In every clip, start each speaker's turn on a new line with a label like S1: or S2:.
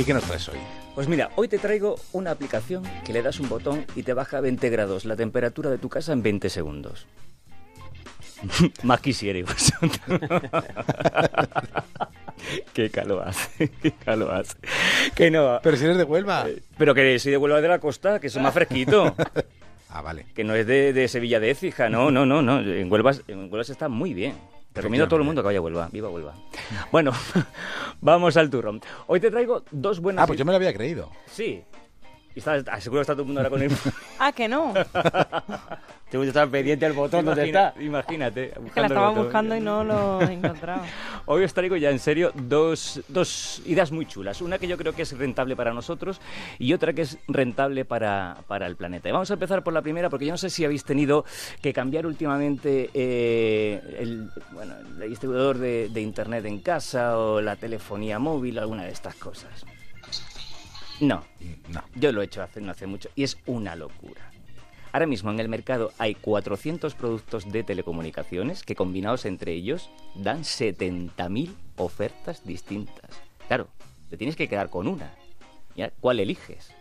S1: Sí, ¿qué nos traes hoy?
S2: Pues mira, hoy te traigo una aplicación que le das un botón y te baja a 20 grados la temperatura de tu casa en 20 segundos. Más quisiera, pues. Qué calor hace, qué calor hace. Que no.
S1: Pero si eres de Huelva.
S2: Eh, pero que soy de Huelva de la Costa, que es más fresquito.
S1: ah, vale.
S2: Que no es de, de Sevilla de Écija, no, no, no, no. En Huelva, en Huelva se está muy bien. Recomiendo a todo el mundo que vaya a Huelva. Viva Huelva. Bueno, vamos al turrón. Hoy te traigo dos buenas...
S1: Ah, pues yo me lo había creído.
S2: Sí. Y está, seguro que está todo el mundo ahora con el...
S3: ah, que no.
S2: Tengo que estar pendiente al botón donde está. Imagínate.
S3: que la estaba buscando y no lo encontraba.
S2: Hoy os traigo ya en serio dos, dos, ideas muy chulas. Una que yo creo que es rentable para nosotros y otra que es rentable para, para el planeta. Y vamos a empezar por la primera porque yo no sé si habéis tenido que cambiar últimamente eh, el, bueno, el distribuidor de, de Internet en casa o la telefonía móvil alguna de estas cosas. No, no. Yo lo he hecho hace, no hace mucho y es una locura. Ahora mismo en el mercado hay 400 productos de telecomunicaciones que combinados entre ellos dan 70.000 ofertas distintas. Claro, te tienes que quedar con una. ¿Cuál eliges?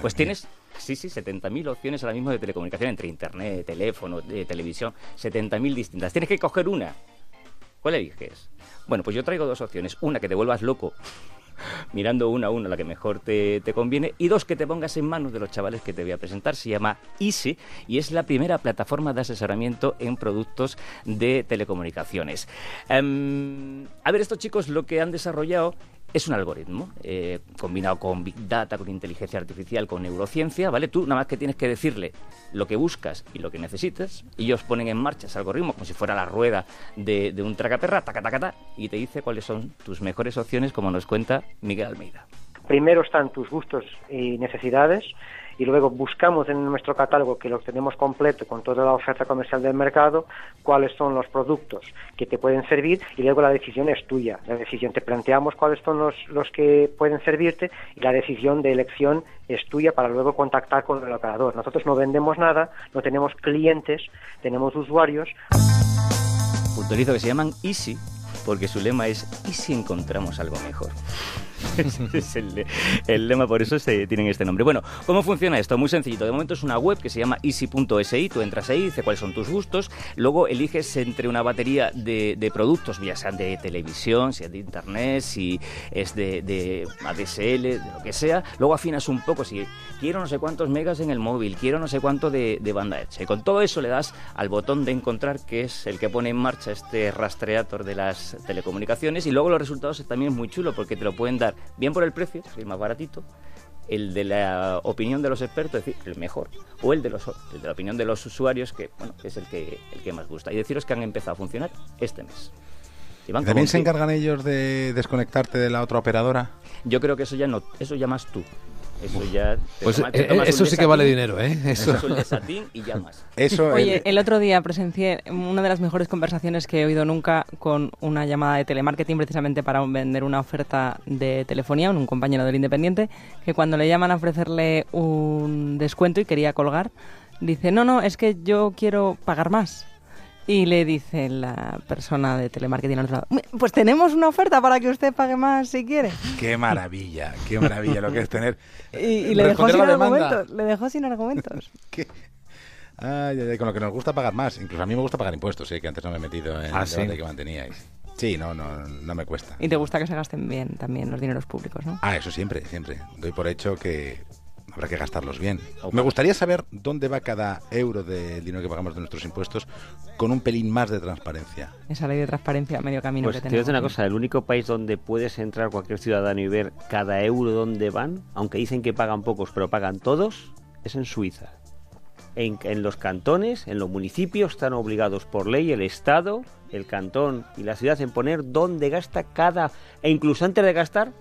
S2: Pues tienes, sí, sí, 70.000 opciones ahora mismo de telecomunicación entre internet, teléfono, de televisión, 70.000 distintas. Tienes que coger una. ¿Cuál eliges? Bueno, pues yo traigo dos opciones. Una que te vuelvas loco mirando una a una la que mejor te, conviene y dos que te pongas en manos de los chavales que te voy a presentar. Se llama Easy y es la primera plataforma de asesoramiento en productos de telecomunicaciones. Em, a ver, estos chicos lo que han desarrollado es un algoritmo eh, combinado con Big Data, con inteligencia artificial, con neurociencia, ¿vale? Tú nada más que tienes que decirle lo que buscas y lo que necesitas, y ellos ponen en marcha ese algoritmo como si fuera la rueda de, un tracaperra, taca, taca, taca, y te dice cuáles son tus mejores opciones, como nos cuenta Miguel Almeida.
S4: Primero están tus gustos y necesidades, y luego buscamos en nuestro catálogo, que lo tenemos completo con toda la oferta comercial del mercado, cuáles son los productos que te pueden servir y luego la decisión es tuya. La decisión te planteamos cuáles son los, los que pueden servirte y la decisión de elección es tuya para luego contactar con el operador. Nosotros no vendemos nada, no tenemos clientes, tenemos usuarios.
S2: Puntualizo que se llaman Easy porque su lema es ¿y si encontramos algo mejor? es el, lema, por eso se tienen este nombre. Bueno, ¿cómo funciona esto? Muy sencillito. De momento es una web que se llama easy.si. Tú entras ahí, dice cuáles son tus gustos. Luego eliges entre una batería de, productos, ya sean de televisión, si es de internet, si es de, ADSL, de lo que sea. Luego afinas un poco si quiero no sé cuántos megas en el móvil, quiero no sé cuánto de, banda hecha. Y con todo eso le das al botón de encontrar, que es el que pone en marcha este rastreador de las telecomunicaciones. Y luego los resultados también es muy chulo porque te lo pueden dar bien por el precio, el más baratito, el de la opinión de los expertos, es decir, el mejor, o el de, los, de la opinión de los usuarios, que bueno, es el que, el que más gusta. Y deciros que han empezado a funcionar este mes.
S1: ¿También se encargan ellos de desconectarte de la otra operadora?
S2: Yo creo que eso ya no, eso ya más tú. Eso ya.
S5: Pues eh, eso sí que vale dinero, ¿eh?
S2: Eso, es un y llamas.
S3: Eso, Oye, el... otro día presencié una de las mejores conversaciones que he oído nunca con una llamada de telemarketing precisamente para vender una oferta de telefonía, un compañero del Independiente, que cuando le llaman a ofrecerle un descuento y quería colgar, dice: No, no, es que yo quiero pagar más. Y le dice la persona de telemarketing al otro lado, pues tenemos una oferta para que usted pague más si quiere.
S1: Qué maravilla, qué maravilla lo que es tener...
S3: Y, le, dejó sin argumentos, le dejó sin argumentos.
S1: con lo que nos gusta pagar más. Incluso a mí me gusta pagar impuestos, ¿eh? que antes no me he metido en ¿Ah, el debate que manteníais. Sí, no, no, no me cuesta.
S3: Y te gusta que se gasten bien también los dineros públicos, ¿no?
S1: Ah, eso siempre, siempre. Doy por hecho que habrá que gastarlos bien. Me gustaría saber dónde va cada euro del dinero que pagamos de nuestros impuestos con un pelín más de transparencia.
S3: Esa ley de transparencia medio camino
S6: pues
S3: que tenemos.
S6: Te una cosa, el único país donde puedes entrar cualquier ciudadano y ver cada euro dónde van, aunque dicen que pagan pocos, pero pagan todos, es en Suiza. En, en, los cantones, en los municipios, están obligados por ley el Estado, el cantón y la ciudad en poner dónde gasta cada... E incluso antes de gastar,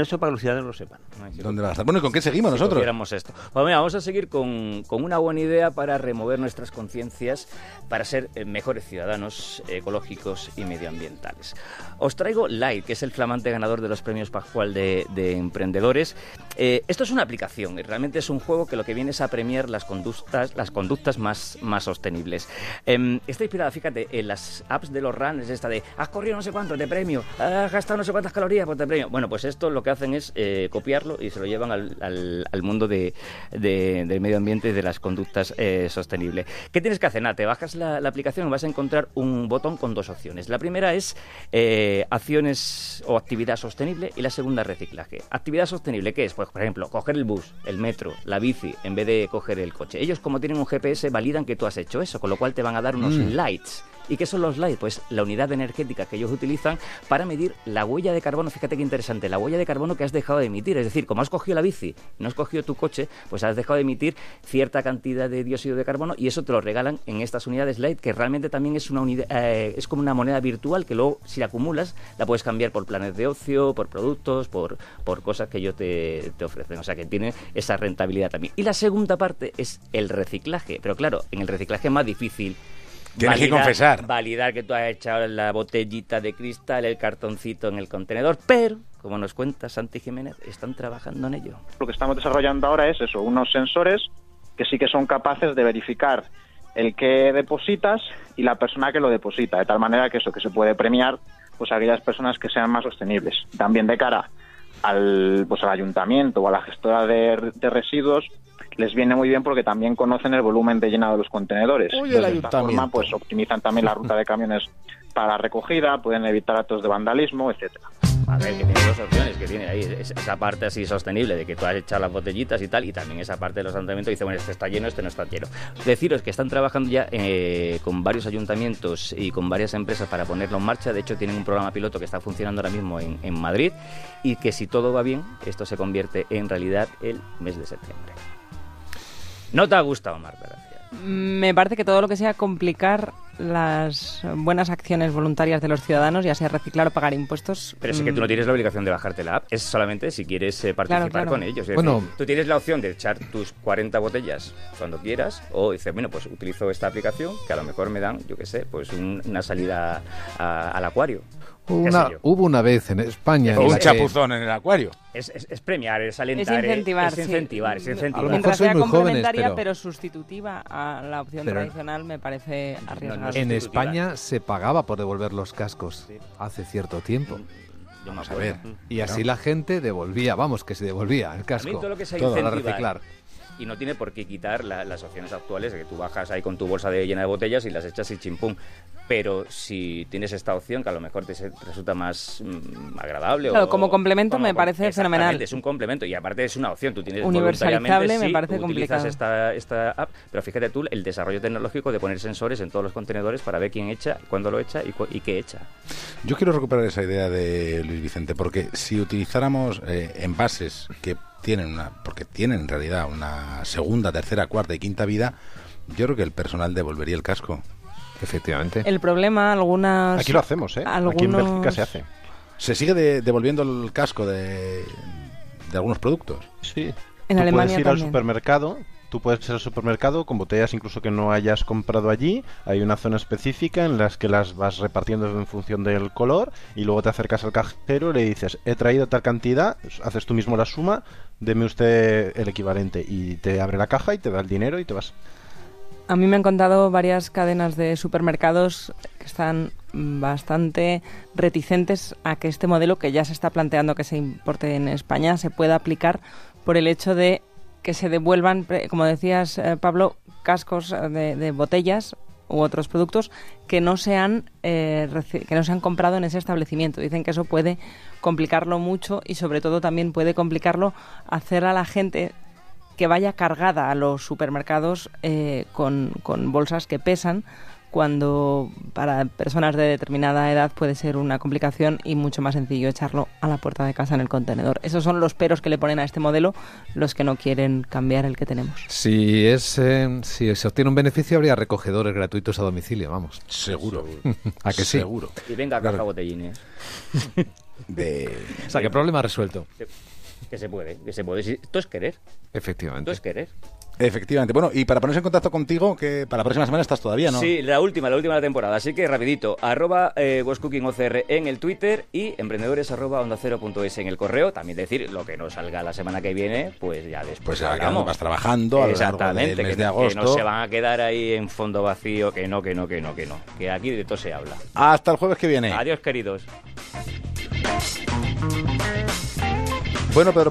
S6: eso para que los ciudadanos lo sepan.
S1: ¿Dónde va a estar? Bueno, ¿y con qué seguimos nosotros?
S2: esto. Bueno, mira, vamos a seguir con, con, una buena idea para remover nuestras conciencias, para ser eh, mejores ciudadanos ecológicos y medioambientales. Os traigo Light, que es el flamante ganador de los premios Pascual de, de Emprendedores. Eh, esto es una aplicación, y realmente es un juego que lo que viene es a premiar las conductas, las conductas más, más sostenibles. Eh, está inspirada, fíjate, en las apps de los runners, esta de has corrido no sé cuánto, te premio, has gastado no sé cuántas calorías, pues te premio. Bueno, pues esto lo que hacen es eh, copiarlo y se lo llevan al, al, mundo de, del medio ambiente y de las conductas eh, sostenibles. ¿Qué tienes que hacer? Nada, te bajas la, aplicación y vas a encontrar un botón con dos opciones. La primera es eh, acciones o actividad sostenible y la segunda reciclaje. Actividad sostenible, ¿qué es? Pues, por ejemplo, coger el bus, el metro, la bici, en vez de coger el coche. Ellos, como tienen un GPS, validan que tú has hecho eso, con lo cual te van a dar unos mm. lights ¿Y qué son los lights? Pues la unidad energética que ellos utilizan para medir la huella de carbono. Fíjate qué interesante, la huella de carbono que has dejado de emitir. Es decir, como has cogido la bici no has cogido tu coche, pues has dejado de emitir cierta cantidad de dióxido de carbono y eso te lo regalan en estas unidades light, que realmente también es, una unidad, eh, es como una moneda virtual que luego, si la acumulas, la puedes cambiar por planes de ocio, por productos, por, por cosas que ellos te, te ofrecen. O sea, que tiene esa rentabilidad también. Y la segunda parte es el reciclaje. Pero claro, en el reciclaje es más difícil
S1: Tienes que confesar.
S2: Validar que tú has echado la botellita de cristal, el cartoncito en el contenedor, pero, como nos cuenta Santi Jiménez, están trabajando en ello.
S7: Lo que estamos desarrollando ahora es eso, unos sensores que sí que son capaces de verificar el que depositas y la persona que lo deposita, de tal manera que eso, que se puede premiar pues a aquellas personas que sean más sostenibles. También de cara al, pues, al ayuntamiento o a la gestora de, de residuos, les viene muy bien porque también conocen el volumen de llenado de los contenedores.
S1: de esta forma,
S7: pues optimizan también la ruta de camiones para recogida, pueden evitar actos de vandalismo, etcétera.
S2: A ver, que tiene dos opciones, que tiene ahí esa parte así sostenible de que tú has echado las botellitas y tal, y también esa parte de los ayuntamientos dice, bueno, este está lleno, este no está lleno. Deciros que están trabajando ya eh, con varios ayuntamientos y con varias empresas para ponerlo en marcha, de hecho tienen un programa piloto que está funcionando ahora mismo en, en Madrid, y que si todo va bien, esto se convierte en realidad el mes de septiembre. ¿No te ha gustado, Marta?
S3: Me parece que todo lo que sea complicar las buenas acciones voluntarias de los ciudadanos, ya sea reciclar o pagar impuestos.
S2: Pero es que tú no mm. tienes la obligación de bajarte la app, es solamente si quieres eh, participar con ellos. bueno, tú tienes la opción de echar tus 40 botellas cuando quieras, o dices, bueno, pues utilizo esta aplicación que a lo mejor me dan, yo qué sé, pues una salida al acuario.
S5: Una, hubo una vez en España.
S1: un chapuzón en el acuario.
S2: Es, premiar, es alentar.
S3: Es incentivar.
S2: Es incentivar, es incentivar.
S3: A lo mejor soy muy jóvenes, pero... sustitutiva a la opción tradicional me parece arriesgada.
S5: en España se pagaba por devolver los cascos hace cierto tiempo.
S1: Vamos a ver.
S5: Y así la gente devolvía, vamos, que se devolvía el casco.
S2: todo lo que todo a reciclar y no tiene por qué quitar las opciones actuales de que tú bajas ahí con tu bolsa de llena de botellas y las echas y chimpum. Pero si tienes esta opción que a lo mejor te resulta más mm, agradable
S3: claro, como complemento me parece fenomenal.
S2: Es un complemento y aparte es una opción. Tú tienes
S3: universalizable me parece
S2: utilizas esta, esta app, pero fíjate tú el desarrollo tecnológico de poner sensores en todos los contenedores para ver quién echa, cuándo lo echa y, y qué echa.
S1: Yo quiero recuperar esa idea de Luis Vicente porque si utilizáramos eh, envases que tienen una, porque tienen en realidad una segunda, tercera, cuarta y quinta vida, yo creo que el personal devolvería el casco.
S5: Efectivamente.
S3: El problema, algunas...
S8: Aquí lo hacemos, ¿eh? Aquí en Bélgica se hace.
S1: ¿Se sigue devolviendo el casco de, de algunos productos?
S8: Sí. En Alemania puedes ir al supermercado, tú puedes ir al supermercado con botellas incluso que no hayas comprado allí. Hay una zona específica en las que las vas repartiendo en función del color y luego te acercas al cajero y le dices, he traído tal cantidad, haces tú mismo la suma, deme usted el equivalente y te abre la caja y te da el dinero y te vas.
S3: A mí me han contado varias cadenas de supermercados que están bastante reticentes a que este modelo que ya se está planteando que se importe en España se pueda aplicar por el hecho de que se devuelvan, como decías eh, Pablo, cascos de, de botellas u otros productos que no se han eh, que no se han comprado en ese establecimiento. Dicen que eso puede complicarlo mucho y sobre todo también puede complicarlo hacer a la gente que vaya cargada a los supermercados eh, con, con bolsas que pesan cuando para personas de determinada edad puede ser una complicación y mucho más sencillo echarlo a la puerta de casa en el contenedor. Esos son los peros que le ponen a este modelo los que no quieren cambiar el que tenemos.
S5: Si es eh, si se obtiene un beneficio habría recogedores gratuitos a domicilio, vamos.
S1: Seguro.
S5: ¿A que sí?
S1: Seguro.
S2: Y venga, caja botellines.
S5: De... O sea, que problema resuelto.
S2: Que se puede, que se puede. Esto es querer.
S5: Efectivamente.
S2: Esto es querer.
S1: Efectivamente. Bueno, y para ponerse en contacto contigo, que para la próxima semana estás todavía, ¿no?
S2: Sí, la última, la última de la temporada. Así que rapidito, arroba eh, OCR en el Twitter y emprendedores arroba onda cero punto es en el correo. También decir lo que no salga la semana que viene, pues ya después
S1: Pues ya vas trabajando a lo largo del mes de agosto.
S2: Que no se van a quedar ahí en fondo vacío, que no, que no, que no, que no. Que aquí de todo se habla.
S1: Hasta el jueves que viene.
S2: Adiós, queridos.
S1: Bueno, Pedro Pablo.